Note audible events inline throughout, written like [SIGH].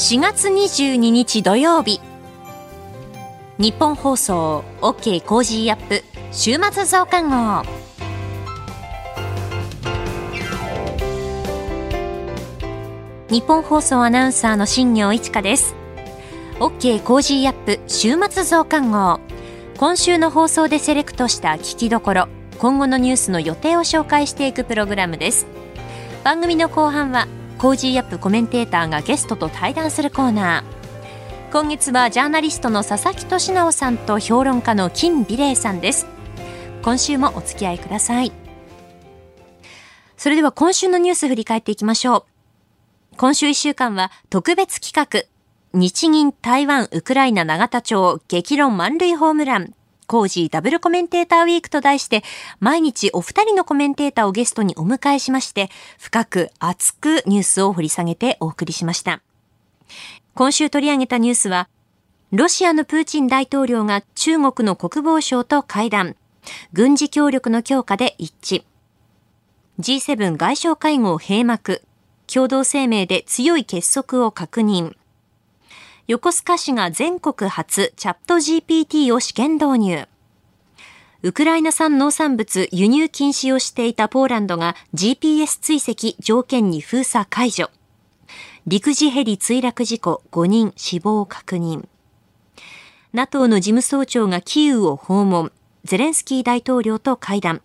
4月22日土曜日。ニッポン放送 OK Cozy up 週末増刊号。ニッポン放送アナウンサーの新行市佳です。OK Cozy up 週末増刊号。今週の放送でセレクトした聞きどころ今後のニュースの予定を紹介していくプログラムです。番組の後半は Cozy up コメンテーターがゲストと対談するコーナー。今月はジャーナリストの佐々木俊尚さんと評論家の金美齢さんです。今週もお付き合いください。それでは今週のニュース振り返っていきましょう。今週1週間は特別企画日銀台湾ウクライナ永田町激論満塁ホームラン。 Cozy ダブルコメンテーターウィークと題して、毎日お二人のコメンテーターをゲストにお迎えしまして、深く熱くニュースを掘り下げてお送りしました。今週取り上げたニュースは、ロシアのプーチン大統領が中国の国防相と会談、軍事協力の強化で一致。G7 外相会合閉幕、共同声明で強い結束を確認。横須賀市が全国初チャット GPT を試験導入。ウクライナ産農産物輸入禁止をしていたポーランドが GPS 追跡条件に封鎖解除。陸自ヘリ墜落事故5人死亡確認。NATO の事務総長がキーウを訪問。ゼレンスキー大統領と会談。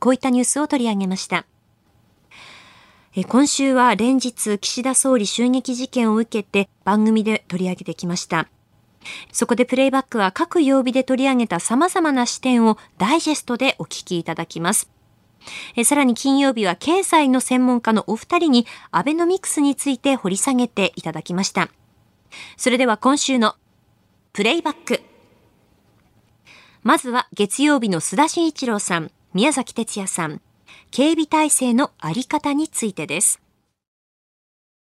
こういったニュースを取り上げました。今週は連日岸田総理襲撃事件を受けて番組で取り上げてきました。そこでプレイバックは各曜日で取り上げた様々な視点をダイジェストでお聞きいただきます。さらに金曜日は経済の専門家のお二人にアベノミクスについて掘り下げていただきました。それでは今週のプレイバック。まずは月曜日の須田慎一郎さん、宮崎哲也さん、警備体制のあり方についてです。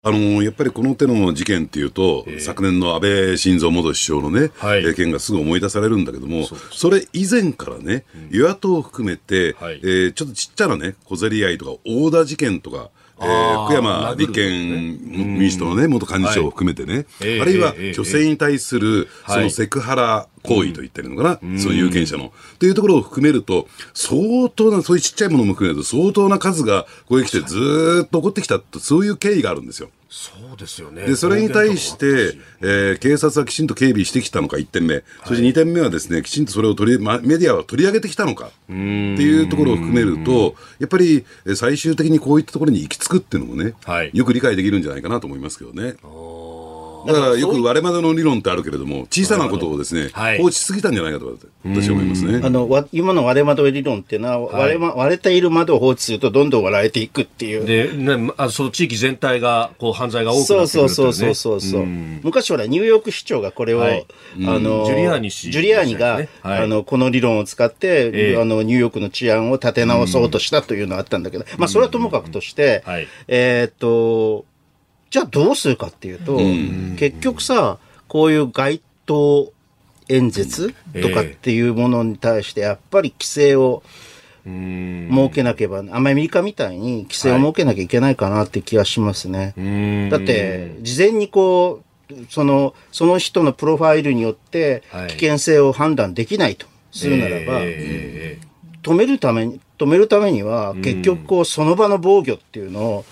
あのやっぱりこの手の事件っていうと、えー、昨年の安倍晋三元首相のね、はい、件がすぐ思い出されるんだけども、それ以前からね、与野党を含めて、はい、えー、ちょっとちっちゃなね、小競り合いとか、大田事件とか、えー、福山立憲民主党のね、元幹事長を含めてね、はい、あるいは女性に対する、そのセクハラ行為と言ってるのかな、うん、その有権者の。というところを含めると、相当な、そういうちっちゃいものも含めると、相当な数がここへ来てずっと起こってきたと、そういう経緯があるんですよ。そうですよね。で、それに対して、えー、警察はきちんと警備してきたのか、1点目。そして2点目はですね、きちんとそれを取り、ま、メディアは取り上げてきたのか、っていうところを含めると、やっぱり最終的にこういったところに行き着くっていうのもね、はい、よく理解できるんじゃないかなと思いますけどね。だからよく割れ窓の理論ってあるけれども、小さなことをですね、放置しすぎたんじゃないかと私は思いますね。あの今の割れ窓理論っていうのは、割れま、割れている窓を放置するとどんどん割られていくっていう。で、ね、あその地域全体がこう犯罪が多くなってくる、ね、そうそうそうそう昔ほらニューヨーク市長がこれを、はい、あのジュリアーニ氏、ジュリアーニが、はい、あのこの理論を使って、えー、あのニューヨークの治安を立て直そうとしたというのがあったんだけど、まあそれはともかくとして、はい、えっとじゃあどうするかっていうと、結局さ、こういう街頭演説とかっていうものに対してやっぱり規制を設けなければ、アメリカみたいに規制を設けなきゃいけないかなって気がしますね。だって、事前にこう、その、その人のプロファイルによって危険性を判断できないとするならば、止めるために、止めるためには、結局こう、その場の防御っていうのを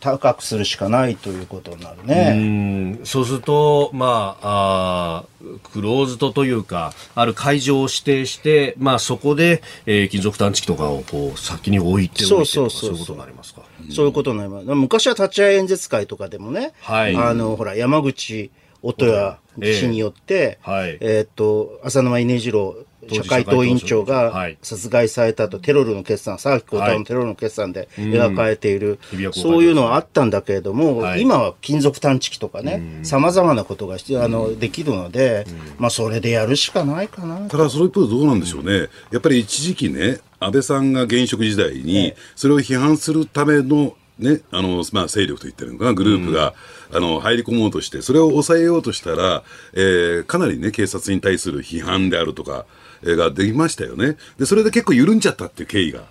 高くするしかないということになるね。うそうすると、まあ、あクローズドというか、ある会場を指定して、まあそこで、えー、金属探知機とかをこう先に置いておいてそうそうそういうことになりますか？そういうことになります。昔は立ち会い演説会とかでもね、はい、あの、ほら、山口音谷氏によって、えー、はい、えー、っと、浅沼稲次郎社会党委員長が殺害されたと、テロルの決算、沢木幸太郎のテロルの決算で描かれている、そういうのはあったんだけれども、今は金属探知機とかね、さまざまなことがあのできるので、まあ、それでやるしかないかな。ただ、その一方でどうなんでしょうね。やっぱり一時期ね、安倍さんが現職時代に、それを批判するためのね、あの、まあ、勢力と言ってるのかな、グループが、うん、あの、入り込もうとして、それを抑えようとしたら、えー、かなりね、警察に対する批判であるとか、ができましたよね。で、それで結構緩んじゃったっていう経緯が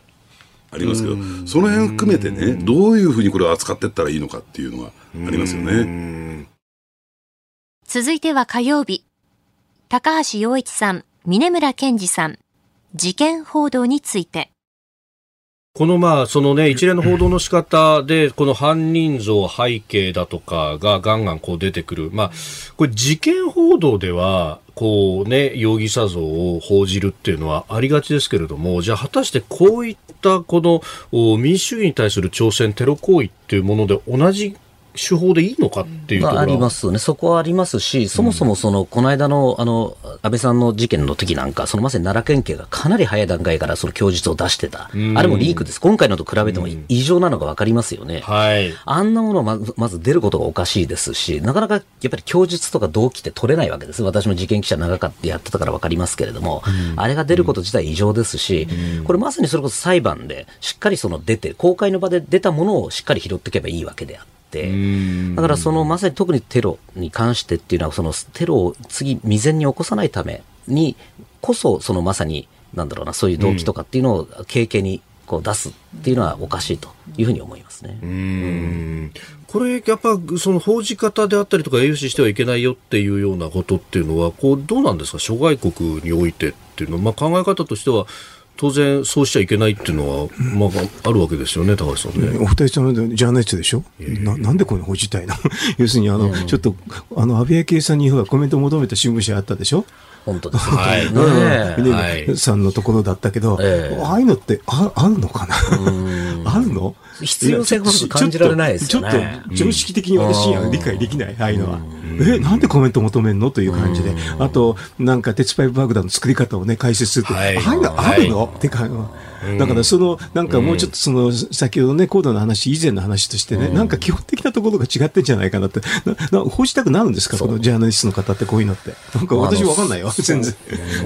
ありますけど、その辺含めてね、どういうふうにこれを扱っていったらいいのかっていうのがありますよね。続いては火曜日。高橋洋一さん、峰村健二さん、事件報道について。このまあ、そのね、一連の報道の仕方で、この犯人像、背景だとかがガンガンこう出てくる。まあ、これ事件報道では、こうね、容疑者像を報じるっていうのはありがちですけれども、じゃあ果たしてこういったこの民主主義に対する挑戦、テロ行為っていうもので同じ手法でいいのかっていうところ。ありますね、そこはありますし、そもそもその、この間のあの安倍さんの事件の時なんか、そのまさに奈良県警がかなり早い段階からその供述を出してた、あれもリークです、今回のと比べても異常なのが分かりますよね、はい、あんなものまずまず出ることがおかしいですし、なかなかやっぱり供述とか動機って取れないわけです、私も事件記者長かったやってたから分かりますけれども、あれが出ること自体異常ですし、これまさにそれこそ裁判でしっかりその出て、公開の場で出たものをしっかり拾っていけばいいわけであって。だからそのまさに特にテロに関してっていうのはそのテロを次未然に起こさないためにこそそのまさになんだろうなそういう動機とかっていうのを経験にこう出すっていうのはおかしいというふうに思いますね。うん。これ、やっぱその報じ方であったりとか、有視してはいけないよっていうようなことっていうのは、こうどうなんですか、諸外国においてっていうのは、まあ、考え方としては、当然そうしちゃいけないっていうのは、まあ、あるわけですよね、高橋さんね。お二人ともジャーナリストでしょ、ななんでこんな報じたいの [LAUGHS] 要するにあの、ちょっとあの安倍圭さんにコメントを求めた新聞社あったでしょ？本当です、[LAUGHS] はい、ね、はい、さんのところだったけど、えー、ああいうのってああるのかな？[LAUGHS] あるの？必要性ほど感じられないですよね。ちょっと常識的に私には理解できない、ああいうのは。え、なんでコメント求めるの？という感じで。あと、なんか鉄パイプ爆弾の作り方をね、解説すると、はい、ああいうのあるの、ってか、だからその、なんかもうちょっとその、先ほどね、高度の話、以前の話としてね、なんか基本的なところが違ってんじゃないかなって、な報じたくなるんですか、このジャーナリストの方ってこういうのって。なんか私わかんないよ、全然。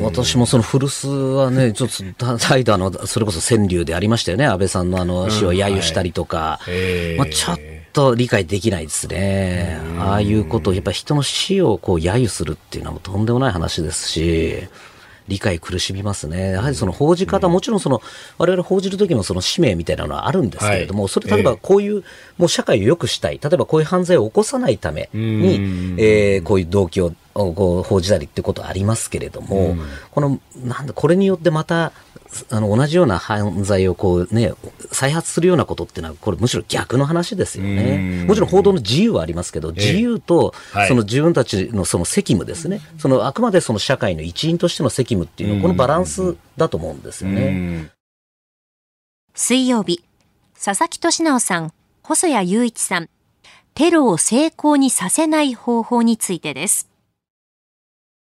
私もその古巣はね、ちょっと、態度あの、それこそ川柳でありましたよね、安倍さんのあの、死を揶揄したりとか。まあちょっと理解できないですね。ああいうことを、やっぱり人の死をこう揶揄するっていうのはとんでもない話ですし、理解苦しみますね。やはりその報じ方、もちろんその、我々報じる時のその使命みたいなのはあるんですけれども、それ例えばこういう、もう社会を良くしたい、例えばこういう犯罪を起こさないために、えー、こういう動機をこう報じたりっていうことはありますけれども、この、なんだ、これによってまた、あの同じような犯罪をこう、ね、再発するようなことっていうのは、これ、むしろ逆の話ですよね。もちろん報道の自由はありますけど、自由とその自分たちのその責務ですね、そのあくまでその社会の一員としての責務っていうのこのバランスだと思うんですよね。水曜日、佐々木俊直さん、細谷雄一さん、テロを成功にさせない方法についてです。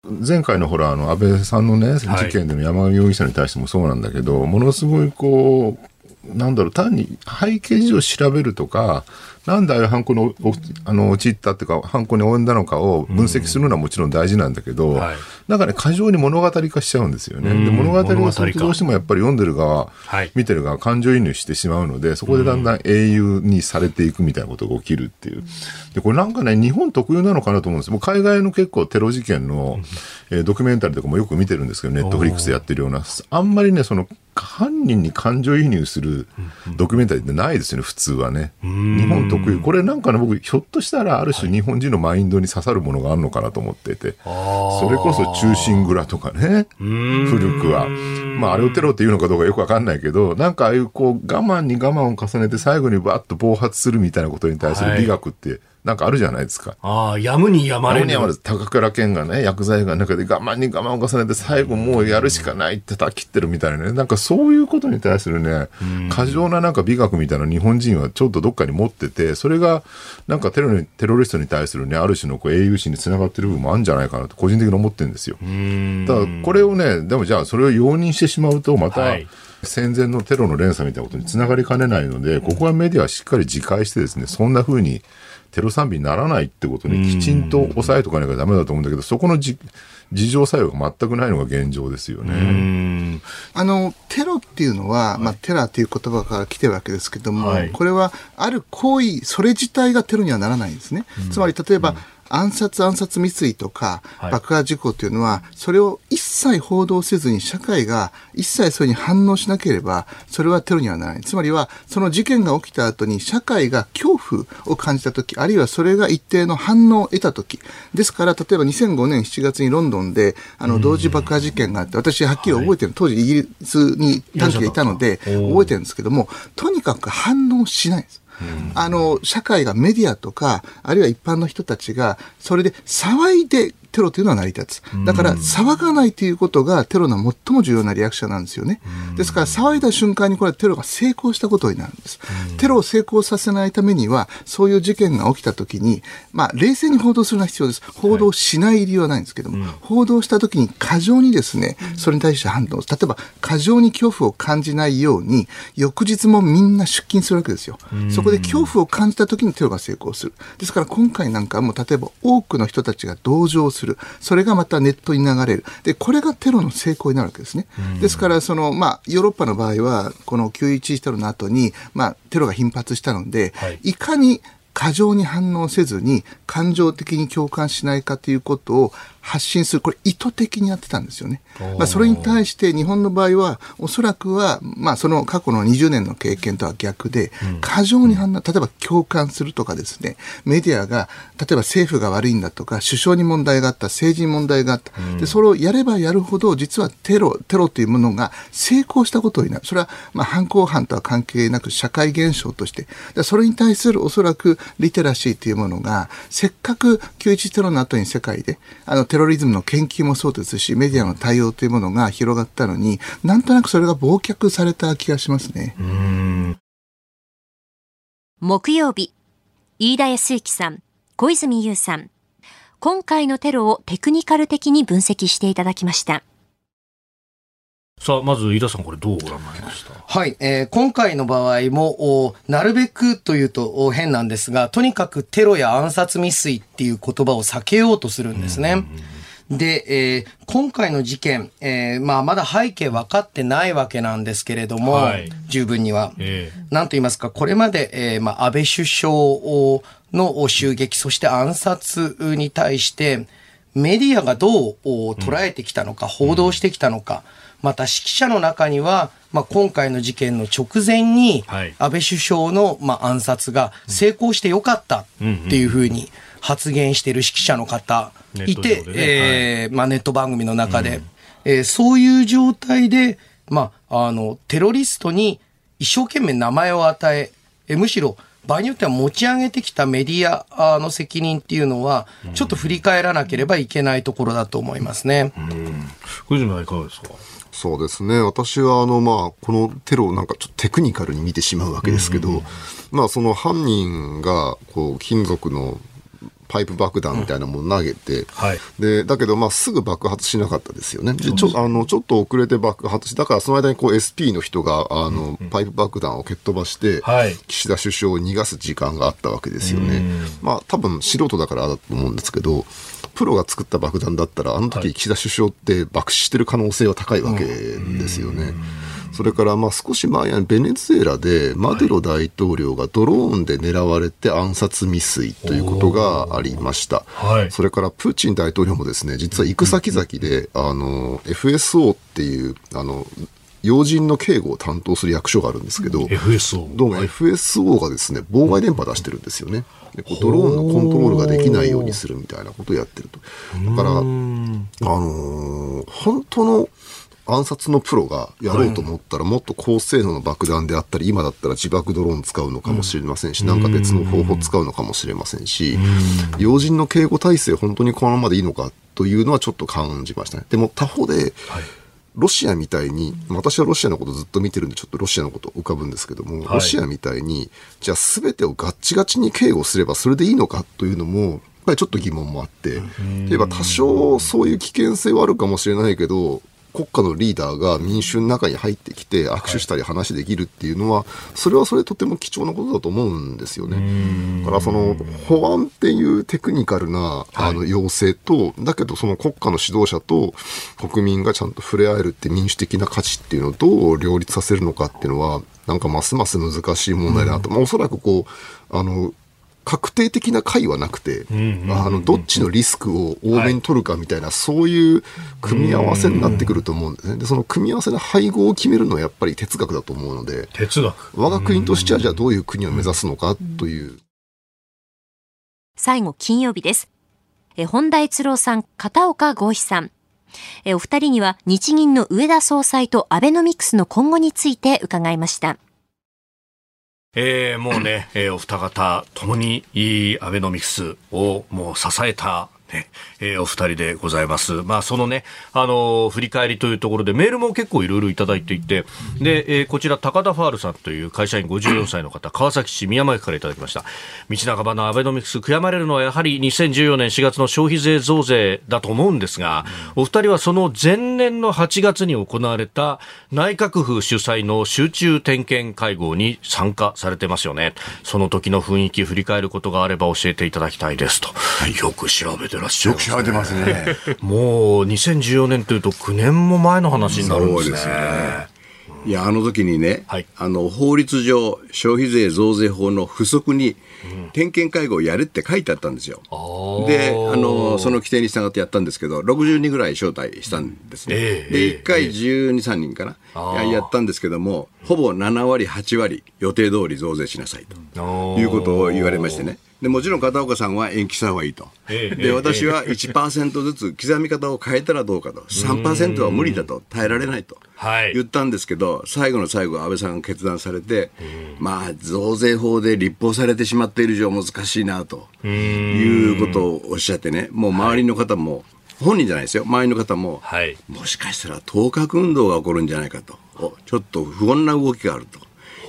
前回のほら、あの、安倍さんのね、事件での山上容疑者に対してもそうなんだけど、ものすごいこう、なんだろう、単に背景事情を調べるとか、なんでああいう犯行にあの陥ったっていうか、犯行に及んだのかを分析するのはもちろん大事なんだけど、うん。はい、なんかね、過剰に物語化しちゃうんですよね。で物語をどうしてもやっぱり読んでる側、はい、見てる側、感情移入してしまうので、そこでだんだん英雄にされていくみたいなことが起きるっていう。で、これなんかね、日本特有なのかなと思うんです。もう海外の結構テロ事件の、えー、ドキュメンタリーとかもよく見てるんですけど、ネットフリックスでやってるような、あんまりね、その、犯人に感情移入するドキュメンタリーってないですよね、普通はね。日本特有。これなんかね、僕、ひょっとしたらある種日本人のマインドに刺さるものがあるのかなと思ってて、それこそ忠臣蔵とかね、古くは。まあ、あれをテロっていうのかどうかよくわかんないけど、なんかああいうこう、我慢に我慢を重ねて最後にバッと暴発するみたいなことに対する美学って、はいなんかあるじゃないですか。ああ、やむにやまれやむにやまれ高倉健がね、薬剤が中で我慢に我慢を重ねて最後もうやるしかないってた切ってるみたいなね。なんかそういうことに対するね、過剰ななんか美学みたいな日本人はちょっとどっかに持ってて、それがなんかテロにテロリストに対するね、ある種のこう英雄心につながってる部分もあるんじゃないかなと個人的に思ってるんですよ。ただこれをね、でもじゃあそれを容認してしまうとまた、はい戦前のテロの連鎖みたいなことにつながりかねないので、ここはメディアはしっかり自戒してですね、そんな風にテロ賛美にならないってことにきちんと抑えとかなきゃダメだと思うんだけど、そこのじ事情作用が全くないのが現状ですよね。あの、テロっていうのは、まあ、テラーという言葉から来てるわけですけども、はい、これはある行為、それ自体がテロにはならないんですね。つまり、例えば、暗殺暗殺未遂とか爆破事故というのは、それを一切報道せずに社会が一切それに反応しなければ、それはテロにはならない。つまりは、その事件が起きた後に社会が恐怖を感じたとき、あるいはそれが一定の反応を得たとき、ですから、例えば2005年7月にロンドンで、あの、同時爆破事件があって、私はっきり覚えてる、当時イギリスに短期でいたので、覚えてるんですけども、とにかく反応しないんです。あの、社会がメディアとか、あるいは一般の人たちが、それで騒いでテロというのは成り立つ。だから、騒がないということがテロの最も重要なリアクションなんですよね。ですから、騒いだ瞬間にこれはテロが成功したことになるんです。テロを成功させないためには、そういう事件が起きたときに、まあ、冷静に報道するのは必要です。報道しない理由はないんですけども、報道したときに過剰にですね、それに対して判断を、例えば、過剰に恐怖を感じないように、翌日もみんな出勤するわけですよ。そこで恐怖を感じたときにテロが成功する。ですから今回なんかも、例えば多くの人たちが同情する。する。それがまたネットに流れる。で、これがテロの成功になるわけですね。ですから、その、まあ、ヨーロッパの場合は、この911テロの後に、まあ、テロが頻発したので、はい、いかに過剰に反応せずに感情的に共感しないかということを発信する、これ意図的にやってたんですよね。まあ、それに対して日本の場合は、おそらくは、まあ、その過去の20年の経験とは逆で、過剰に反応、例えば共感するとかですね、メディアが、例えば政府が悪いんだとか、首相に問題があった、政治に問題があった。で、それをやればやるほど、実はテロ、テロというものが成功したことになる。それは、まあ、犯行犯とは関係なく社会現象として、それに対するおそらくリテラシーというものが、せっかく911テロの後に世界で、あの、テロリズムの研究もそうですし、メディアの対応というものが広がったのに、なんとなくそれが忘却された気がしますね。木曜日、飯田康之さん、小泉優さん、今回のテロをテクニカル的に分析していただきました。さあ、まず飯田さん、これどうご覧になりました？はい、えー、今回の場合も、なるべくというと変なんですが、とにかくテロや暗殺未遂っていう言葉を避けようとするんですね。で、えー、今回の事件、えー、まあ、まだ背景分かってないわけなんですけれども、はい、十分には。えー、なんと言いますか、これまで、えー、まあ、安倍首相の襲撃、そして暗殺に対して、メディアがどう捉えてきたのか、うん、報道してきたのか、また指揮者の中には、まあ、今回の事件の直前に、安倍首相の、まあ、暗殺が成功してよかったっていうふうに発言している指揮者の方いて、ねえー、まあ、ネット番組の中で、うん、えー、そういう状態で、まあ、あの、テロリストに一生懸命名前を与え、えむしろ場合によっては持ち上げてきたメディアの責任っていうのは、ちょっと振り返らなければいけないところだと思いますね。うん、いかがですか？そうですね。私は、あの、まあ、このテロをなんかちょっとテクニカルに見てしまうわけですけど、うんうん、まあ、その犯人が、こう、金属のパイプ爆弾みたいなものを投げて、うんはい、でだけど、まあ、すぐ爆発しなかったですよね。でちょあのちょっと遅れて爆発しだからその間にこう SP の人があの、うん、パイプ爆弾を蹴っ飛ばして、はい、岸田首相を逃がす時間があったわけですよね。まあ多分素人だからだと思うんですけど、プロが作った爆弾だったら、あの時岸田首相って爆死してる可能性は高いわけですよね。それからまあ少し前にベネズエラでマデロ大統領がドローンで狙われて暗殺未遂ということがありました。はい、それからプーチン大統領もですね、実は行く先々で、あの、FSO っていう、あの、要人の警護を担当する役所があるんですけど、FSO どうも FSO がですね、妨害電波出してるんですよね。でこうドローンのコントロールができないようにするみたいなことをやってると。だから、あのー、本当の暗殺のプロがやろうと思ったら、もっと高性能の爆弾であったり、今だったら自爆ドローン使うのかもしれませんし、なんか別の方法使うのかもしれませんし、要人の警護体制、本当にこのままでいいのかというのはちょっと感じましたね。でも他方で、ロシアみたいに、私はロシアのことずっと見てるんで、ちょっとロシアのこと浮かぶんですけども、ロシアみたいに、じゃあ全てをガッチガチに警護すればそれでいいのかというのも、やっぱりちょっと疑問もあって、例えば多少そういう危険性はあるかもしれないけど、国家のリーダーが民衆の中に入ってきて握手したり話できるっていうのは、それはそれとても貴重なことだと思うんですよね。だからその保安っていうテクニカルなあの要請と、だけどその国家の指導者と国民がちゃんと触れ合えるって民主的な価値っていうのをどう両立させるのかっていうのは、なんかますます難しい問題だなと。まあ、おそらくこう、あの、確定的な解はなくて、あのどっちのリスクを多めに取るかみたいな、はい、そういう組み合わせになってくると思うんですね。で、その組み合わせの配合を決めるのはやっぱり哲学だと思うので、哲学我が国としてはじゃあどういう国を目指すのかという。最後、金曜日です。え本田悦郎さん、片岡豪志さん。えお二人には日銀の上田総裁とアベノミクスの今後について伺いました。えー、もうね、えー、お二方ともにいいアベノミクスをもう支えたね、えー、お二人でございます。まあ、そのね、あのー、振り返りというところでメールも結構いろいろいただいていて、で、えー、こちら高田ファールさんという会社員54歳の方、川崎市宮前区からいただきました。道半ばのアベノミクス悔やまれるのはやはり2014年4月の消費税増税だと思うんですが、お二人はその前年の8月に行われた内閣府主催の集中点検会合に参加されてますよね。その時の雰囲気振り返ることがあれば教えていただきたいですと。よく調べてらっしゃる、ね、よく調べてますね。もう2014年というと9年も前の話になるんですね。すね。いや、あの時にね、はい、あの、法律上、消費税増税法の不足に、点検会合をやれって書いてあったんですよ。うん、で、あの、その規定に従ってやったんですけど、60人ぐらい招待したんですね。えー、で、1回12、3人かな、やったんですけども、ほぼ7割、8割、予定通り増税しなさいということを言われましてね。でもちろん片岡さんは延期した方がいいと、で私は1%ずつ刻み方を変えたらどうかと、3%は無理だと、耐えられないと。言ったんですけど、最後の最後、安倍さんが決断されて、まあ、増税法で立法されてしまっている以上、難しいなということをおっしゃってね、もう周りの方も、本人じゃないですよ、周りの方も、はい、もしかしたら当確運動が起こるんじゃないかと、ちょっと不穏な動きがある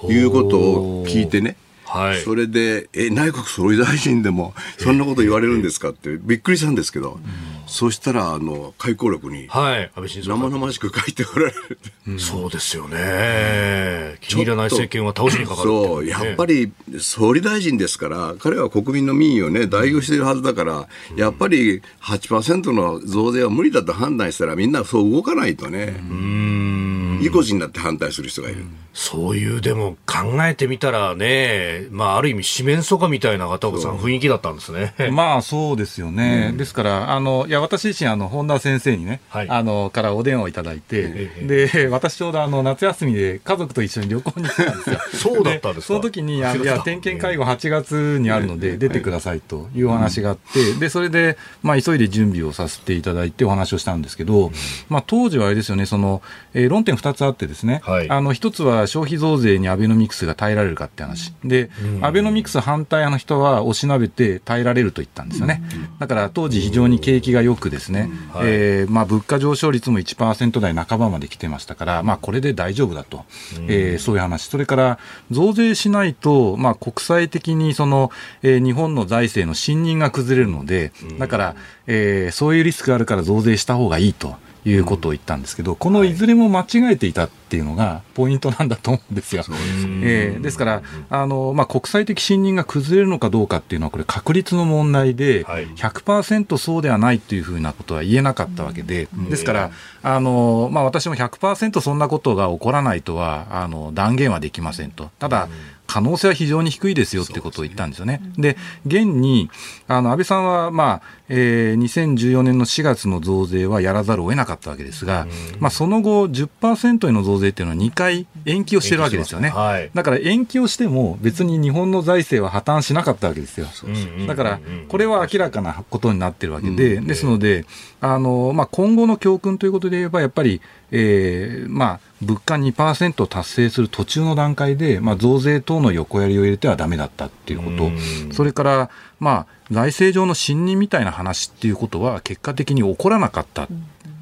ということを聞いてね、はい、それで、え、内閣総理大臣でも、そんなこと言われるんですかって、びっくりしたんですけど、そしたら、あの、回顧録に、生々しく書いておられる、うん、そうですよね。気に入らない政権は倒しにかかる、ね、そう、やっぱり、総理大臣ですから、彼は国民の民意をね、代表しているはずだから、うん、やっぱり8%の増税は無理だと判断したら、みんなそう動かないとね。うん。意固地になって反対する人がいる。そういう、でも考えてみたらね、まあ、ある意味、四面楚歌みたいな片岡さん、雰囲気だったんですね。[LAUGHS] まあ、そうですよね。うん、ですから、あの、いや、私自身、あの、本田先生にね、はい、あの、からお電話をいただいて、で、私ちょうど、あの、夏休みで家族と一緒に旅行に行ったんですよ。そうだったんですか？その時に、いや、点検会合8月にあるので、出てくださいというお話があって、で、それで、まあ、急いで準備をさせていただいてお話をしたんですけど、まあ、当時はあれですよね、その、えー、論点2つあってですね、はい、あの、一つは消費増税にアベノミクスが耐えられるかって話。で、アベノミクス反対派の人はおしなべて耐えられると言ったんですよね。だから当時非常に景気がよくですね、はい、えー、まあ物価上昇率も1%台半ばまで来てましたから、まあこれで大丈夫だと、えー、そういう話。それから増税しないと、まあ国際的にその、えー、日本の財政の信任が崩れるので、だから、えー、そういうリスクがあるから増税した方がいいと。いうことを言ったんですけど、このいずれも間違えていたっていうのがポイントなんだと思うんですよ。えー、ですから、あのまあ、国際的信任が崩れるのかどうかっていうのは、これ、確率の問題で、100%そうではないというふうなことは言えなかったわけで、ですから、あのまあ、私も100%そんなことが起こらないとはあの断言はできませんと。ただ、可能性は非常に低いですよってことを言ったんですよね。で、現に、あの、安倍さんは、まあ、えー、2014年の4月の増税はやらざるを得なかったわけですが、まあ、その後、10%への増税っていうのは2回延期をしてるわけですよね。はい、だから延期をしても、別に日本の財政は破綻しなかったわけですよ。だから、これは明らかなことになってるわけで、ですので、あの、まあ、今後の教訓ということで言えば、やっぱり、えー、まあ、物価2%達成する途中の段階で、まあ、増税等の横やりを入れてはだめだったっていうこと、それから、まあ、財政上の信任みたいな話っていうことは結果的に起こらなかった。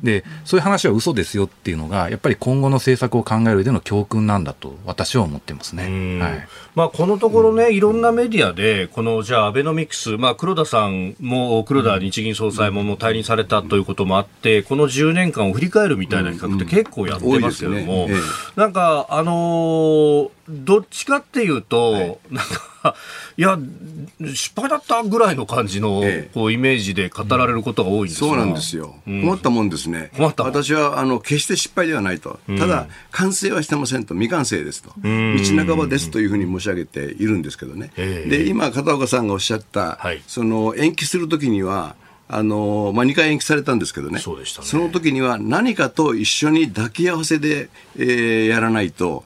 でそういう話は嘘ですよっていうのがやっぱり今後の政策を考えるでの教訓なんだと私は思ってますね、はい。まあ、このところね、いろんなメディアでこのじゃあアベノミクス、まあ、黒田さんも黒田日銀総裁ももう退任されたということもあってこの10年間を振り返るみたいな企画って結構やってますけれども、なんかあのーどっちかっていうと、はい、なんか、いや、失敗だったぐらいの感じの、ええ、こうイメージで語られることが多いんです、そうなんですよ。うん、困ったもんですね。困った私は、あの、決して失敗ではないと。ただ、完成はしてませんと、未完成ですと。道半ばですというふうに申し上げているんですけどね。で、今、片岡さんがおっしゃった、はい、その、延期するときには、あのまあ、2回延期されたんですけどね。そ、ね、その時には何かと一緒に抱き合わせで、えー、やらないと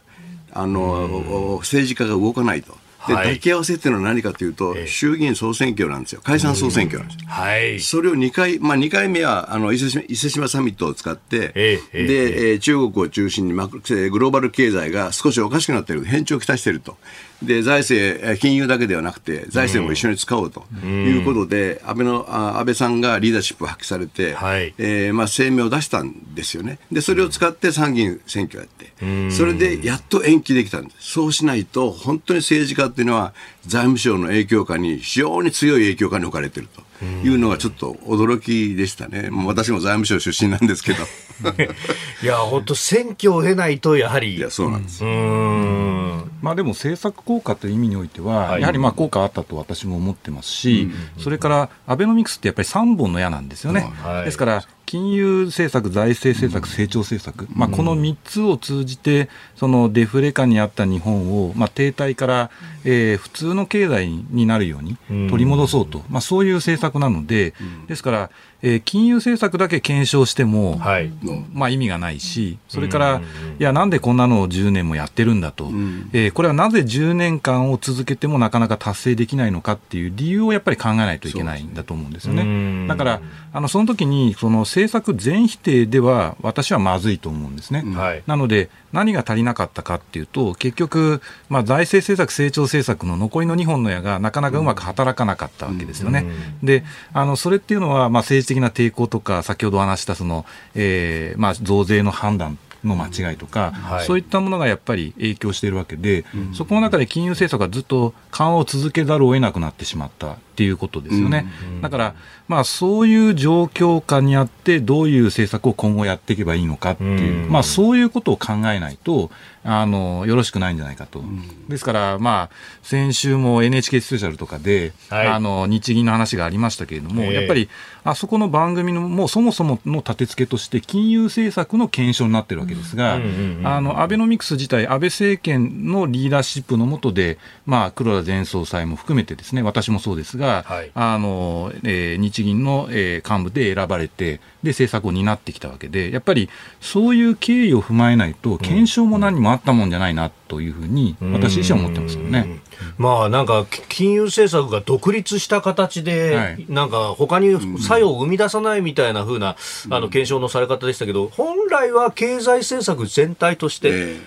あの政治家が動かないと。で、抱き合わせっていうのは何かというと、衆議院総選挙なんですよ。解散総選挙なんですよ。はい。それを2回、まあ2回目は、あの、伊勢島伊勢島サミットを使って、で、えー、中国を中心に、ま、グローバル経済が少しおかしくなっている、変調をきたしていると。で財政、金融だけではなくて、財政も一緒に使おうということで、安倍の安倍さんがリーダーシップを発揮されて、はい、えー、まあ、声明を出したんですよね、でそれを使って参議院選挙をやって、それでやっと延期できたんです、そうしないと、本当に政治家っていうのは、財務省の影響下に、非常に強い影響下に置かれていると。いうのがちょっと驚きでしたね、私も財務省出身なんですけど。[LAUGHS] いや、本当、選挙を経ないと、やはり。いや、そうなんです。うんまあ、でも政策効果という意味においては、はい、やはりまあ効果あったと私も思ってますし、うん、それからアベノミクスってやっぱり3本の矢なんですよね。はい、ですから金融政策、財政政策、成長政策、まあ、この3つを通じて、そのデフレ下にあった日本を、まあ、停滞から、えー、普通の経済になるように取り戻そうと、まあ、そういう政策なので、ですから、えー、金融政策だけ検証しても、はい、まあ、意味がないし、それから、いや、なんでこんなのを10年もやってるんだと、えー、これはなぜ10年間を続けてもなかなか達成できないのかっていう理由をやっぱり考えないといけないんだと思うんですよね。だから、あのその時にその政策全否定では私はまずいと思うんですね。はい、なので何が足りなかったかっていうと結局、まあ、財政政策、成長政策の残りの2本の矢がなかなかうまく働かなかったわけですよね。であのそれっていうのは、まあ、政治的な抵抗とか先ほど話したその、えーまあ、増税の判断の間違いとか、はい、そういったものがやっぱり影響しているわけで、うん、そこの中で金融政策がずっと緩和を続けざるを得なくなってしまったっていうことですよね。うん、だから、まあ、そういう状況下にあって、どういう政策を今後やっていけばいいのかっていう、うん、まあ、そういうことを考えないと、あのよろしくないんじゃないかと、うん、ですから、まあ、先週も NHK スペシャルとかで、はい、あの日銀の話がありましたけれども、えー、やっぱりあそこの番組のもうそもそもの立て付けとして、金融政策の検証になってるわけですが、あのアベノミクス自体、安倍政権のリーダーシップの下で、まあ、黒田前総裁も含めてですね、私もそうですが、はい、あのえー、日銀の、えー、幹部で選ばれて、で政策を担ってきたわけで、やっぱりそういう経緯を踏まえないと、検証も何もあったもんじゃないなというふうに、私自身は思ってますけどね。まあなんか金融政策が独立した形で、はい、なんか他に作用を生み出さないみたいなふうな、あの検証のされ方でしたけど、本来は経済政策全体として、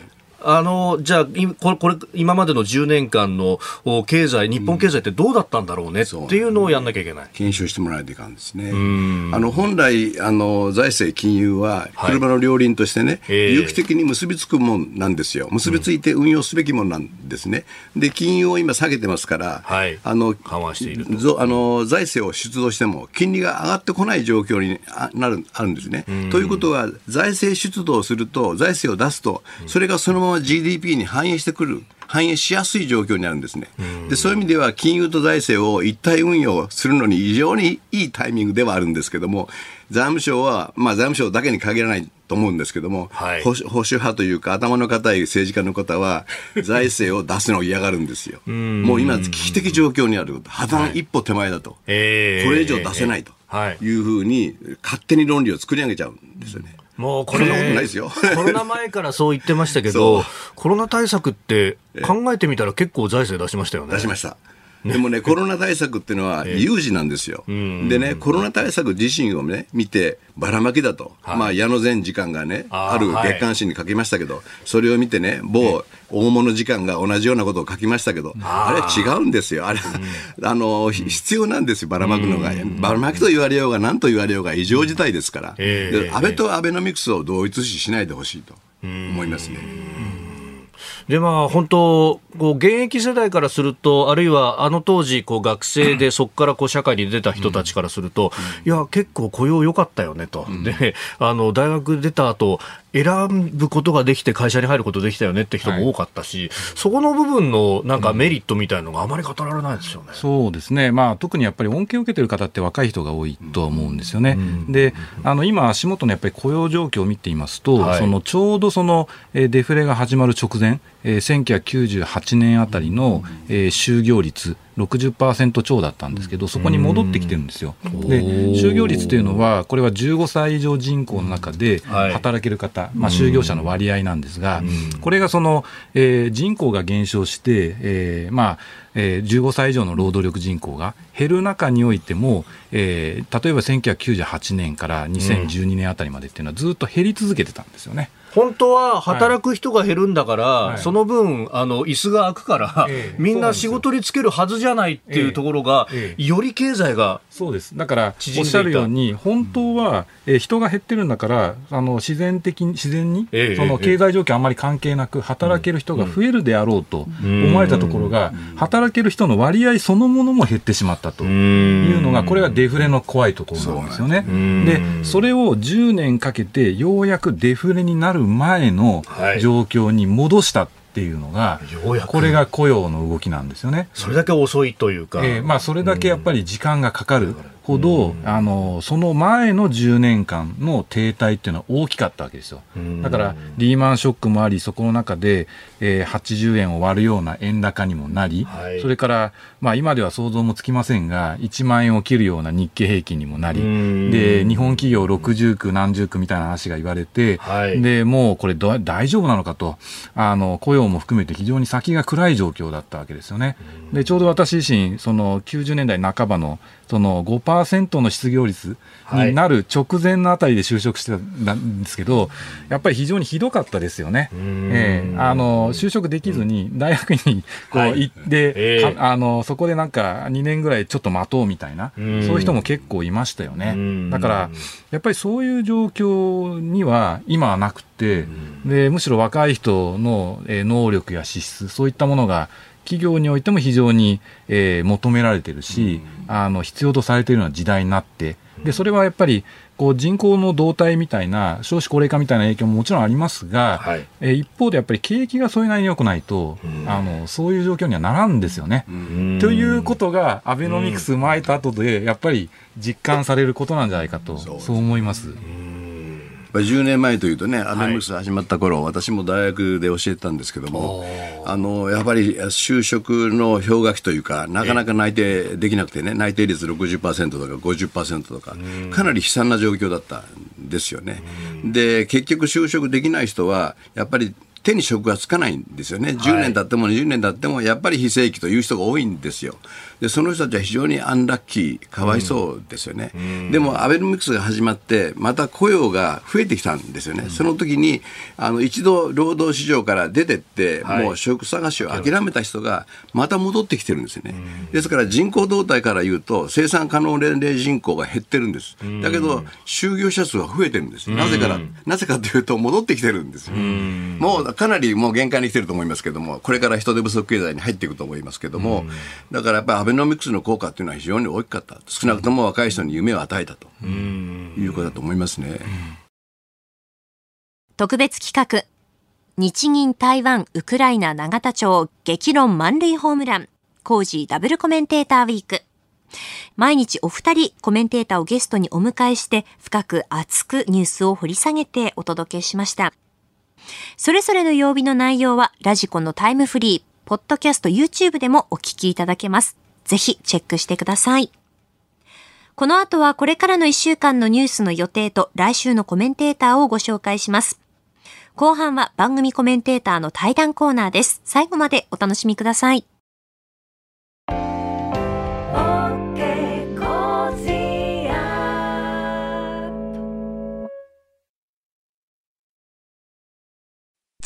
あのじゃあこれ、これ今までの10年間の経済、日本経済ってどうだったんだろうね、っていうのをやんなきゃいけない、検証してもらわないといかんですね。あの本来あの、財政、金融は車の両輪としてね、はい、有機的に結びつくもんなんですよ、結びついて運用すべきものなんですね、で金融を今、下げてますから、はい、あの緩和しているあの財政を出動しても、金利が上がってこない状況になるあるんですね。ということは、財政出動すると、財政を出すと、それがそのままま GDP に反映してくる。反映しやすい状況にあるんですね。でそういう意味では金融と財政を一体運用するのに非常にいいタイミングではあるんですけども、財務省は、まあ財務省だけに限らないと思うんですけども、はい、保守派というか頭の固い政治家の方は財政を出すのを嫌がるんですよ。[LAUGHS] もう今危機的状況にある。破綻一歩手前だと。はい、これ以上出せないというふうに勝手に論理を作り上げちゃうんですよね。もうこれ、コロナ前からそう言ってましたけど、コロナ対策って考えてみたら結構財政出しましたよね。出しました。でもね、コロナ対策っていうのは有事なんですよ。でね、コロナ対策自身をね、見て、ばらまきだと、はい、まあ、矢野前時間がね、ある月刊誌に書きましたけど、それを見てね、某大物時間が同じようなことを書きましたけど、あれは違うんですよ。あれ、[LAUGHS] あの、必要なんですよ、ばらまくのが。ばらまきと言われようが、何と言われようが異常事態ですから。で安倍とアベノミクスを同一視しないでほしいと思いますね。でまあ本当こう現役世代からするとあるいはあの当時こう学生でそこからこう社会に出た人たちからすると、いや結構雇用良かったよねと、であの大学出た後選ぶことができて会社に入ることできたよねって人も多かったし、はい、そこの部分のなんかメリットみたいのがあまり語られないですよね、うん、そうですね、まあ、特にやっぱり恩恵を受けてる方って若い人が多いと思うんですよね。うん、であの今、足元のやっぱり雇用状況を見ていますと、はい、そのちょうどそのデフレが始まる直前、えー、1998年あたりの、えー、就業率60%超だったんですけど、そこに戻ってきてるんですよ。で、就業率というのは、これは15歳以上人口の中で働ける方、はい、まあ、就業者の割合なんですが、これがその、えー、人口が減少して、えー、まあ、えー、15歳以上の労働力人口が減る中においても、えー、例えば1998年から2012年あたりまでっていうのはずっと減り続けてたんですよね。本当は働く人が減るんだから、はい、その分、あの椅子が空くから、えみんな仕事に就けるはずじゃないっていうところが、え、より経済がそうです。だからおっしゃるように、本当は、え人が減ってるんだから、あの自然的に自然に、その経済状況あんまり関係なく、働ける人が増えるであろうと思われたところが、働ける人の割合そのものも減ってしまったというのが、これがデフレの怖いところなんですよね。でそれを10年かけて、ようやくデフレになる前の状況に戻したっていうのが、はい、これが雇用の動きなんですよね。それだけ遅いというか。えー、まあ、それだけやっぱり時間がかかる。ほど、あのその前の10年間の停滞っていうのは大きかったわけですよ。だからリーマンショックもあり、そこの中で、えー、80円を割るような円高にもなり、はい、それから、まあ、今では想像もつきませんが、1万円を切るような日経平均にもなり、で日本企業60区、何十区みたいな話が言われて、はい、でもうこれ大丈夫なのかとあの、雇用も含めて非常に先が暗い状況だったわけですよね。でちょうど私自身、その90年代半ばのその5%の失業率になる直前のあたりで就職してたんですけど、やっぱり非常にひどかったですよね。えー、あの就職できずに大学にこう行って、はいえ。ー、あのそこでなんか2年ぐらいちょっと待とうみたいな、そういう人も結構いましたよね。だからやっぱりそういう状況には今はなくて、でむしろ若い人の能力や資質そういったものが企業においても非常に、えー、求められてるし、あの必要とされているような時代になって、でそれはやっぱりこう人口の動態みたいな少子高齢化みたいな影響ももちろんありますが、はい、え一方でやっぱり景気がそれなりに良くないと、あのそういう状況にはならんですよね。ということがアベノミクス巻いた後でやっぱり実感されることなんじゃないかと、そう思います。10年前というとね、アベムス始まった頃、はい、私も大学で教えてたんですけども、あのやっぱり就職の氷河期というか、なかなか内定できなくてね、内定率60%とか50%とか、かなり悲惨な状況だったんですよね。で、結局就職できない人は、やっぱり手に職がつかないんですよね、10年経っても20年経っても、やっぱり非正規という人が多いんですよ。でその人たちは非常にアンラッキー、かわいそうですよね、うん、でもアベノミクスが始まって、また雇用が増えてきたんですよね、うん、その時にあの一度労働市場から出てって、はい、もう職探しを諦めた人がまた戻ってきてるんですよね、うん、ですから人口動態から言うと、生産可能年齢人口が減ってるんです、だけど、就業者数は増えてるんです、なぜから、なぜかというと、戻ってきてるんですよ、もうかなりもう限界に来てると思いますけども、これから人手不足経済に入っていくと思いますけども、だからやっぱりベノミクスの効果というのは非常に大きかった。少なくとも若い人に夢を与えたということだと思いますね。特別企画。日銀台湾ウクライナ永田町激論満塁ホームラン。工事ダブルコメンテーターウィーク。毎日お二人コメンテーターをゲストにお迎えして深く熱くニュースを掘り下げてお届けしました。それぞれの曜日の内容はラジコのタイムフリー、ポッドキャスト YouTube でもお聞きいただけます。ぜひチェックしてください。この後はこれからの1週間のニュースの予定と来週のコメンテーターをご紹介します。後半は番組コメンテーターの対談コーナーです。最後までお楽しみください。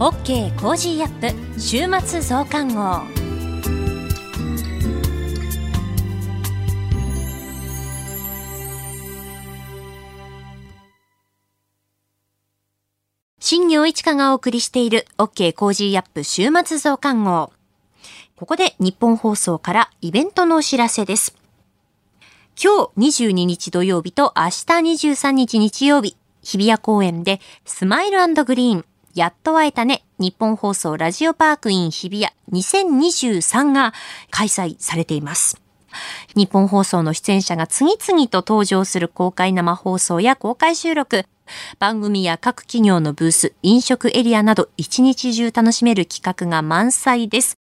OK コージーアップ週末増刊号。新業一華がお送りしている OK コージーアップ週末増刊号。ここで日本放送からイベントのお知らせです。今日22日土曜日と明日23日日曜日、日比谷公園でスマイルグリーン、やっと会えたね、日本放送ラジオパークイン日比谷2023が開催されています。日本放送の出演者が次々と登場する公開生放送や公開収録、番組や各企業のブース、飲食エリアなど一日中楽しめる企画が満載です。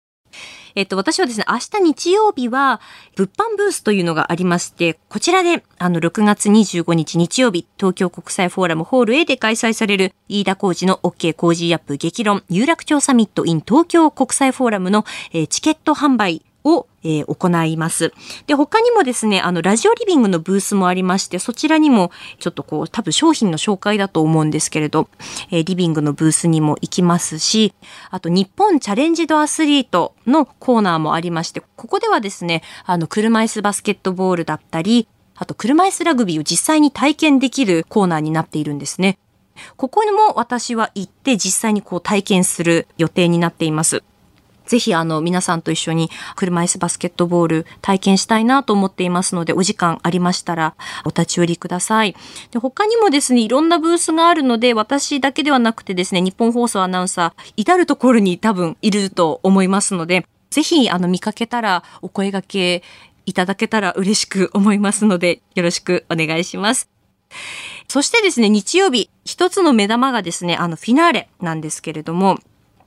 えっと、私はですね、明日日曜日は、物販ブースというのがありまして、こちらで、あの、6月25日日曜日、東京国際フォーラムホール A で開催される、飯田浩二の OK 工事アップ激論、有楽町サミット in 東京国際フォーラムの、えー、チケット販売を、えー、行います。で、他にもですね、あの、ラジオリビングのブースもありまして、そちらにも、ちょっとこう、多分商品の紹介だと思うんですけれど、えー、リビングのブースにも行きますし、あと、日本チャレンジドアスリートのコーナーもありまして、ここではですね、あの、車椅子バスケットボールだったり、あと、車椅子ラグビーを実際に体験できるコーナーになっているんですね。ここにも私は行って実際にこう体験する予定になっています。ぜひあの皆さんと一緒に車椅子バスケットボール体験したいなと思っていますので、お時間ありましたらお立ち寄りください。で他にもですね、いろんなブースがあるので、私だけではなくてですね、日本放送アナウンサー、至るところに多分いると思いますので、ぜひあの見かけたらお声掛けいただけたら嬉しく思いますので、よろしくお願いします。そしてですね、日曜日、一つの目玉がですね、あのフィナーレなんですけれども、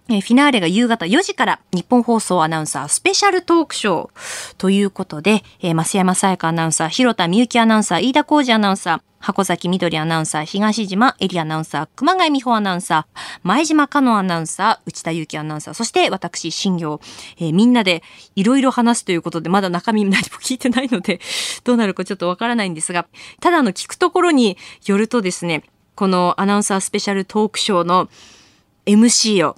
えフィナーレが夕方4時から日本放送アナウンサースペシャルトークショー。ということで、えー、増山さやかアナウンサー、広田美幸アナウンサー、飯田浩二アナウンサー、箱崎みどりアナウンサー、東島エリアナウンサー、熊谷美穂アナウンサー、前島香野アナウンサー、内田祐樹アナウンサー、そして私、新業、えー、みんなでいろいろ話すということで、まだ中身何も聞いてないので、どうなるかちょっとわからないんですが、ただの聞くところによるとですね、このアナウンサースペシャルトークショーの MC を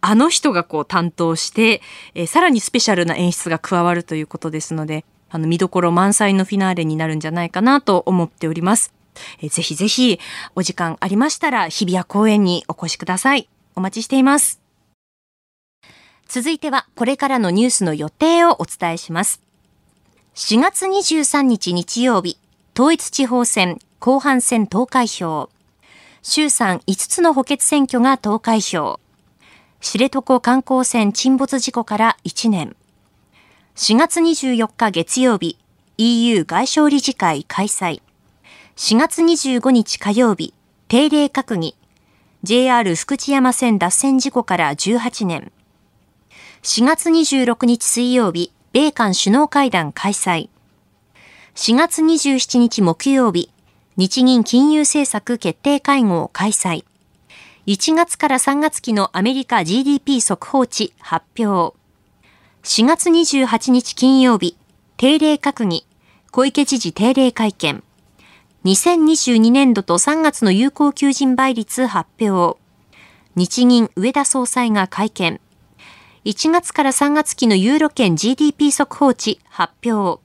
あの人がこう担当して、えー、さらにスペシャルな演出が加わるということですので、あの見どころ満載のフィナーレになるんじゃないかなと思っております。えー、ぜひぜひお時間ありましたら日比谷公園にお越しください。お待ちしています。続いてはこれからのニュースの予定をお伝えします。4月23日日曜日、統一地方選後半戦投開票。衆参5つの補欠選挙が投開票。知床観光船沈没事故から1年。4月24日月曜日、EU 外相理事会開催。4月25日火曜日、定例閣議。JR 福知山線脱線事故から18年。4月26日水曜日、米韓首脳会談開催。4月27日木曜日、日銀金融政策決定会合開催。1月から3月期のアメリカ GDP 速報値発表。4月28日金曜日、定例閣議、小池知事定例会見。2022年度と3月の有効求人倍率発表。日銀上田総裁が会見。1月から3月期のユーロ圏 GDP 速報値発表。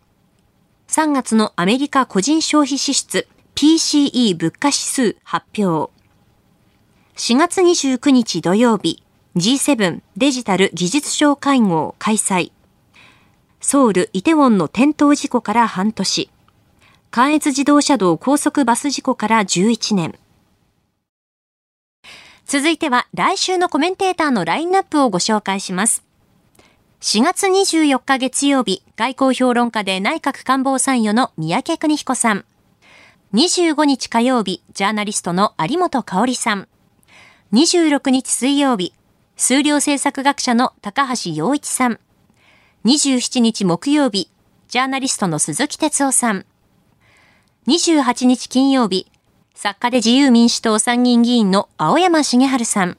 3月のアメリカ個人消費支出 PCE 物価指数発表。4月29日土曜日、G7 デジタル技術省会合開催。ソウル・イテウォンの転倒事故から半年。関越自動車道高速バス事故から11年。続いては来週のコメンテーターのラインナップをご紹介します。4月24日月曜日、外交評論家で内閣官房参与の三宅邦彦さん。25日火曜日、ジャーナリストの有本香里さん。26日水曜日、数量政策学者の高橋洋一さん。27日木曜日、ジャーナリストの鈴木哲夫さん。28日金曜日、作家で自由民主党参議院議員の青山繁晴さん。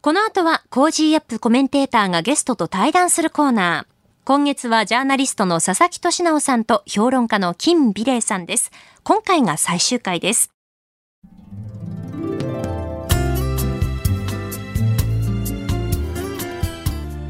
この後は Cozy up コメンテーターがゲストと対談するコーナー。今月はジャーナリストの佐々木俊尚さんと評論家の金美齢さんです。今回が最終回です。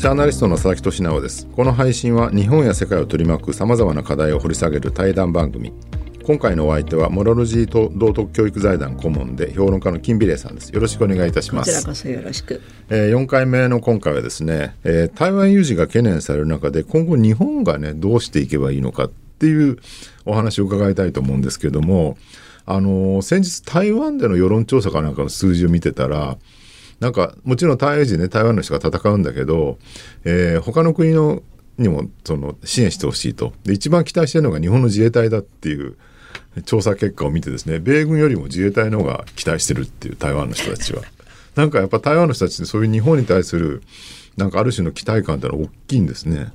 ジャーナリストの佐々木俊直です。この配信は日本や世界を取り巻く様々な課題を掘り下げる対談番組。今回のお相手はモラロジーと道徳教育財団顧問で評論家の金美玲さんですよろしくお願いいたしますこちらこそよろしく、えー、4回目の今回はですね、えー、台湾有事が懸念される中で今後日本がねどうしていけばいいのかっていうお話を伺いたいと思うんですけどもあのー、先日台湾での世論調査かなんかの数字を見てたらなんかもちろん台湾時ね台湾の人が戦うんだけど、えー、他の国のにもその支援してほしいとで一番期待してるのが日本の自衛隊だっていう調査結果を見てですね米軍よりも自衛隊の方が期待してるっていう台湾の人たちは。[LAUGHS] なんかやっぱ台湾の人たちってそういう日本に対するなんかある種の期待感ってのは大きいんですね。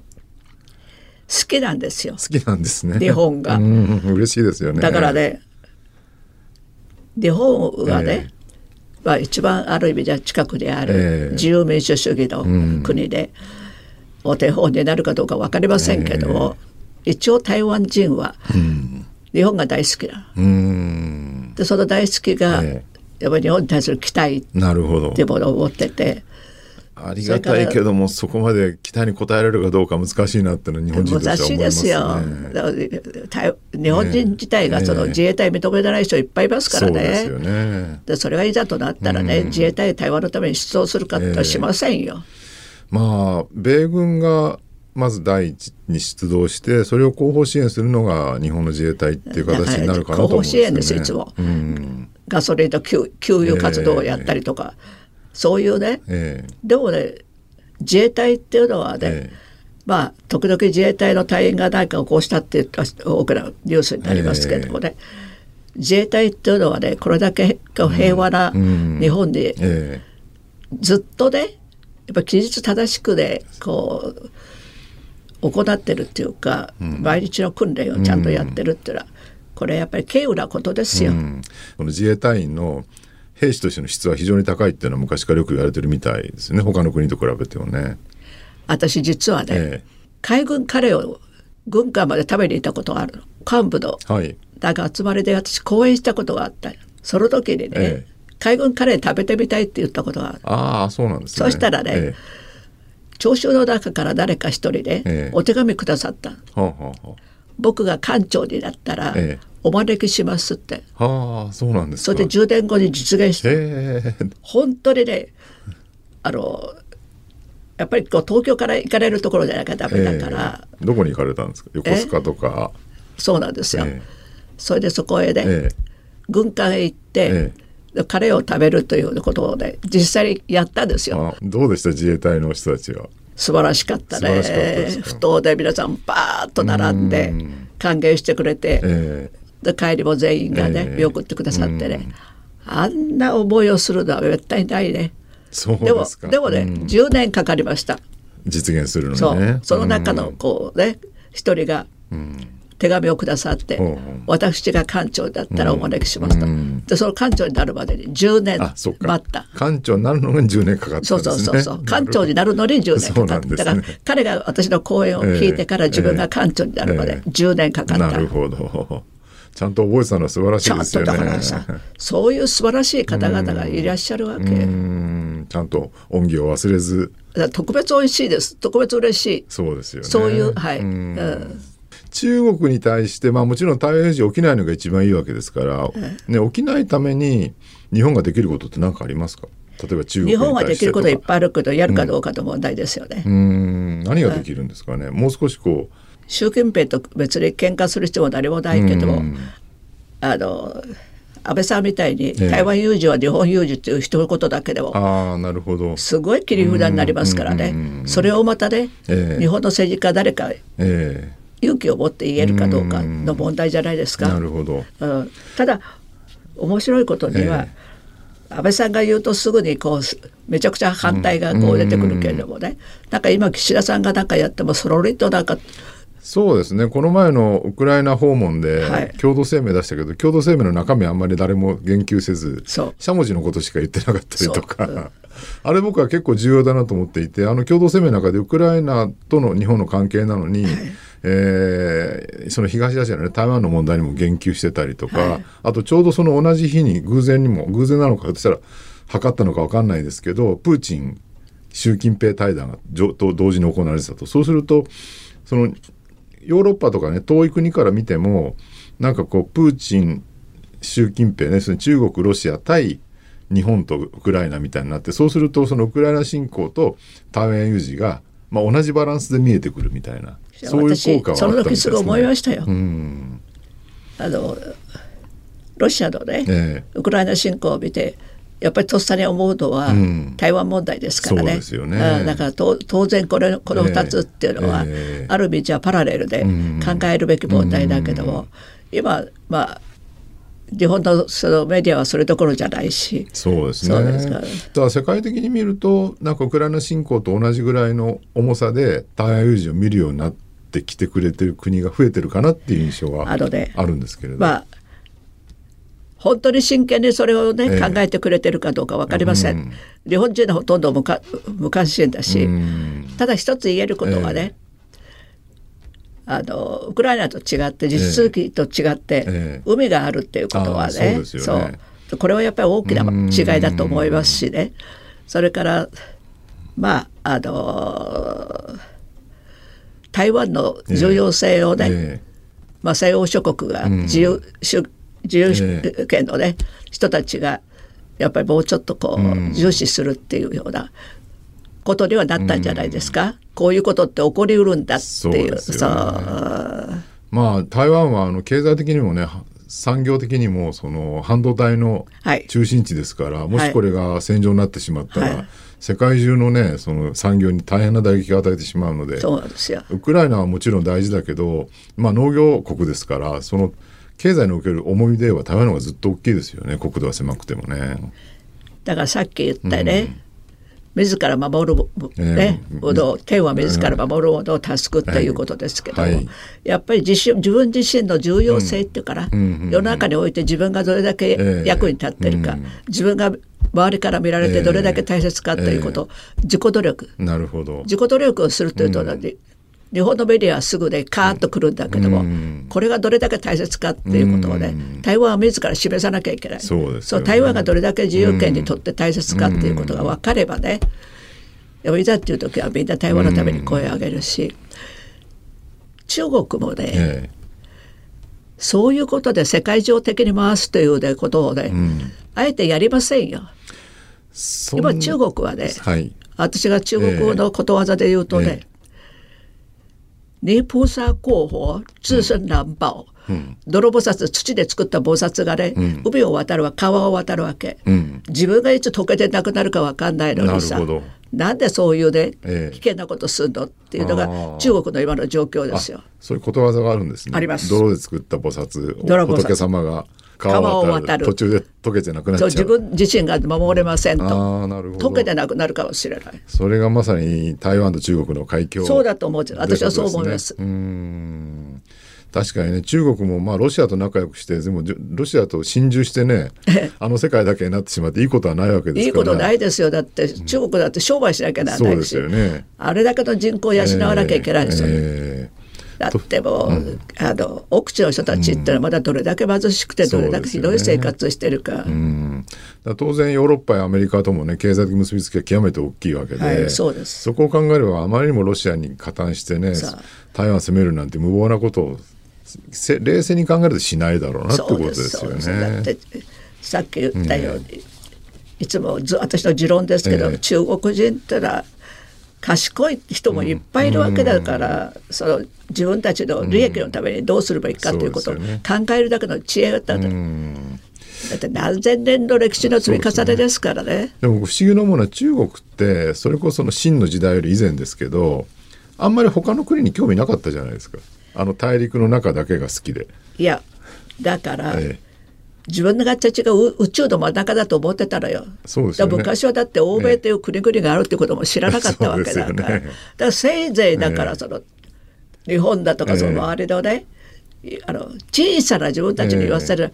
好きなんですよ。好きなんですね。日本が。うん、嬉しいですよね。だからね、日本がね、えー、まあ一番ある意味じゃ近くにある自由民主主義の国で、えー、お手本になるかどうか分かりませんけども、え。ー、一応台湾人は、うん。日本が大好きな。でその大好きが、えー、やっぱり日本に対する期待っていうものを持ってて。ありがたいけどもそこまで期待に応えられるかどうか難しいなってのは日本人としては思います、ね、難しいですよ日本人自体がその自衛隊認めない人いっぱいいますからね、ね、そね。でそれがいざとなったらね、自衛隊対話のために出動するかってしませんよ、まあ米軍がまず第一に出動してそれを後方支援するのが日本の自衛隊っていう形になるかなと思うんですよ、ね、後方支援ですいつも、うん、ガソリンと給給油活動をやったりとか、えー、そういうね、えー、でもね自衛隊っていうのはね、えーまあ、時々自衛隊の隊員が何かをこうしたって大きなニュースになりますけどもね、えー、自衛隊っていうのはねこれだけ平和な日本で、ずっとねやっぱ期日正しくねこう行ってるっていうか、うん、毎日の訓練をちゃんとやってるっていうのは、これやっぱり軽有なことですよ。この自衛隊員の兵士としての質は非常に高いっていうのは昔からよく言われてるみたいですね。他の国と比べてもね。私実はね、ええ、海軍カレーを軍艦まで食べに行ったことがあるの。幹部の、はい、なんか集まりで私講演したことがあった。その時にね、え、海軍カレー食べてみたいって言ったことがある。ああそうなんですね。そしたらね、聴衆の中から誰か一人でお手紙くださった、ええ、僕が館長になったら、お招きしますって、はあそうなんですそれで10年後に実現して、本当にねあのやっぱりこう東京から行かれるところじゃなきゃダメだから、どこに行かれたんですか？横須賀とか。そうなんですよ、それでそこへね、軍艦へ行って、カレーを食べるということをね実際にやったんですよ。どうでした？自衛隊の人たちは。素晴らしかったね。不当で皆さんバーッと並んで歓迎してくれて、え帰りも全員がね、見送ってくださってね、あんな思いをするのは絶対ないね。そうでもでもね、うん、10年かかりました。実現するのね。その中のこうね一人が、うん。手紙をくださって、私が館長だったらお招きしますと、でその館長になるまでに10年待った。館長になるのに10年かかった、ね、そうそうそうそう。館長になるのに10年かかった、ね、だから彼が私の講演を聞いてから自分が館長になるまで10年かかった、なるほどちゃんと覚えてたのは素晴らしいですよね。そういう素晴らしい方々がいらっしゃるわけ。ちゃんと恩義を忘れず。特別美味しいです。特別嬉しい。そうですよね。そういう、はい。うん中国に対して、まあ、もちろん台湾有事起きないのが一番いいわけですから、ね、起きないために日本ができることって何かありますか？例えば中国日本はできることいっぱいあるけどやるかどうかの問題ですよね。うん、何ができるんですかね、もう少しこう習近平と別に喧嘩する必要も何もないけど、あの安倍さんみたいに台湾有事は日本有事っていう一言だけでも、あなるほど。すごい切り札になりますからね、それをまたね、えー、日本の政治家誰か、えー勇気を持って言えるかどうかの問題じゃないですか。なるほど、うん、ただ面白いことには、えー、安倍さんが言うとすぐにこうめちゃくちゃ反対がこう出てくるけれどもね、うん、なんか今岸田さんが何かやってもそろりとなんかそうですね。この前のウクライナ訪問で共同声明出したけど、はい、共同声明の中身あんまり誰も言及せずしゃもじのことしか言ってなかったりとか。[LAUGHS] あれ僕は結構重要だなと思っていてあの共同声明の中でウクライナとの日本の関係なのに、はい。えー、その東アジアの、ね、台湾の問題にも言及してたりとか、はい、あとちょうどその同じ日に偶然にも偶然なのかとしたら測ったのか分かんないですけどプーチン習近平対談がと同時に行われてたと。そうするとそのヨーロッパとかね遠い国から見てもなんかこうプーチン習近平ねその中国ロシア対日本とウクライナみたいになってそうするとそのウクライナ侵攻と台湾有事が、まあ、同じバランスで見えてくるみたいなそういう効果はその時すぐ思いましたよ。あのロシアのね、え。ウクライナ侵攻を見てやっぱりとっさに思うのは、台湾問題ですからね。うね。だから当然これこの2つっていうのは、えある意味じゃパラレルで考えるべき問題だけども、今まあ日本のそのメディアはそれどころじゃないし。そうですね。だから。世界的に見るとなんかウクライナ侵攻と同じぐらいの重さで台湾有事を見るようになってきてくれてる国が増えてるかなっていう印象はあるんですけれど、まあ本当に真剣にそれをね、えー、考えてくれてるかどうか分かりません、うん、日本人はほとんど無無関心だし、ただ一つ言えることはね、えー、あのウクライナと違って地続きと違って、えー、海があるっていうことはねそう、ね、これはやっぱり大きな違いだと思いますしね。それからまああの台湾の重要性をね、まあ、西欧諸国が自由主自由権のね、人たちがやっぱりもうちょっとこう、重視するっていうようなことにはなったんじゃないですか、こういうことって起こりうるんだっていう。さ、ね、まあ台湾はあの経済的にもね産業的にもその半導体の中心地ですから、はい、もしこれが戦場になってしまったら、はい、世界中のねその産業に大変な打撃を与えてしまうのでそうですよ。ウクライナはもちろん大事だけど、まあ、農業国ですからその経済における思い出は台湾の方がずっと大きいですよね。国土は狭くてもね。だからさっき言ったね、うん、自ら守る、ね、ほど、天は自ら守るほど助くっていうことですけども、はい、やっぱり自身自分自身の重要性っていうから、うん、世の中において自分がどれだけ役に立ってるか、うん、自分が周りから見られてどれだけ大切かということ、えー、自己努力。なるほど。自己努力をするというと、日本のメディアはすぐでカーッとくるんだけども、うん、これがどれだけ大切かっていうことをね、うん、台湾は自ら示さなきゃいけない。そうです、ね、台湾がどれだけ自由権にとって大切かっていうことが分かればね、でもいざっていう時はみんな台湾のために声を上げるし、中国もね、ええ、そういうことで世界上的に回すという、ね、ことをね、あえてやりませんよ。今中国はね、はい、私が中国語のことわざで言うとね、え泥菩薩候補自身難保、うん、泥菩薩土で作った菩薩がね、うん、海を渡るわ川を渡るわけ、うん、自分がいつ溶けてなくなるか分かんないのにさなんでそういうね、危険なことするのっていうのが中国の今の状況ですよ。そういうことわざがあるんですね。あります。泥で作った菩薩、仏様が川を渡る。途中で溶けてなくなっちゃう。自分自身が守れませんと。あなるほど。溶けてなくなるかもしれない。それがまさに台湾と中国の海峡そうだと思う。私はそう思います。うん。確かにね中国もまあロシアと仲良くしてでもロシアと心中してねあの世界だけになってしまっていいことはないわけですから。いいことないですよ。だって中国だって商売しなきゃならないし、うんね、あれだけの人口を養わなきゃいけないですよ、えーだってもう、うん、あの奥地の人たちってのはまだどれだけ貧しくてどれだけひどい生活をしてるか。ね、当然ヨーロッパやアメリカともね経済的結びつきは極めて大きいわけで、はい、そうです。そこを考えればあまりにもロシアに加担してね台湾を攻めるなんて無謀なことを冷静に考えるとしないだろうなってことですよね。さっき言ったように、うん、いつも私の持論ですけど、えー、中国人ってのは賢い人もいっぱいいるわけだから、うん、その自分たちの利益のためにどうすればいいかということを考えるだけの知恵だったんだ。だって何千年の歴史の積み重ねですからね。でも不思議なものは中国ってそれこその秦の時代より以前ですけどあんまり他の国に興味なかったじゃないですか。あの大陸の中だけが好きで。いやだから、ええ、自分たちが宇宙の真ん中だと思ってたのよ。そうですね、昔はだって欧米という国々があるってことも知らなかったわけだから。ね、だからせいぜいだからその、日本だとかその周りのね、あの小さな自分たちに言わせる、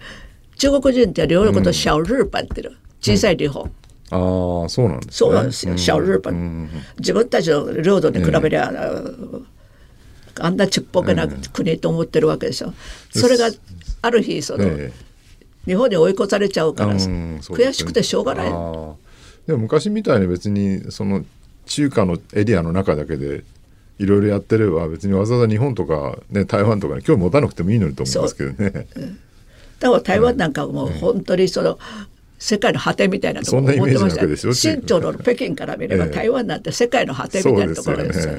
中国人って両のことを小日本っていう小さい日本。ああそうなんです、ね、そうなんですよ。小日本、自分たちの領土に比べりゃ、あんなちっぽけな国と思ってるわけでしょ。それがある日その、日本に追い越されちゃうから、うんね、悔しくてしょうがない。でも昔みたいに別にその中華のエリアの中だけでいろいろやってれば別にわざわざ日本とか、ね、台湾とかに興味持たなくてもいいのにと思いますけどね。だから台湾なんかもう本当にその、世界の果てみたいなところ思ってました。新潮の北京から見れば、台湾なんて世界の果てみたいなところですよ。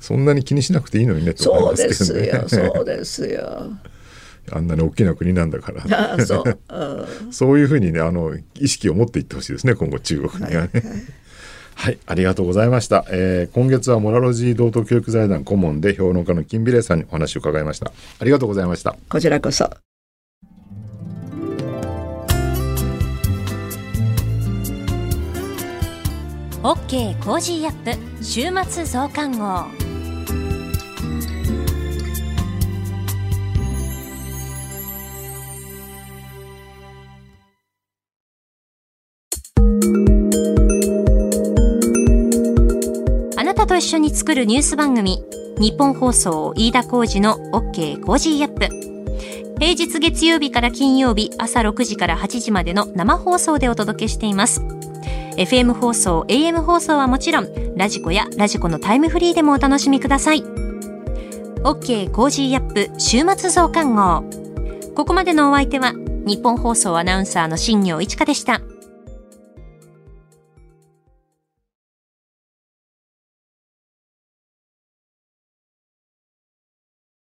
そんなに気にしなくていいのにねと思いますけどね。そうですよ、そうですよ。あんなに大きな国なんだから [LAUGHS] そう,、[LAUGHS] そういうふうにねあの意識を持っていってほしいですね今後中国にはね。はい、はい、ありがとうございました。えー、今月はモラロジー道徳教育財団顧問で評論家の金美玲さんにお話を伺いました。ありがとうございました。こちらこそ。オッケーコージーアップ週末増刊号。と一緒に作るニュース番組、ニッポン放送飯田浩司の OK Cozy up。平日月曜日から金曜日朝6時から8時までの生放送でお届けしています。FM 放送、AM 放送はもちろん、 radiko や radiko のタイムフリーでもお楽しみください。OK Cozy up 週末増刊号。ここまでのお相手は、ニッポン放送アナウンサーの新行市佳でした。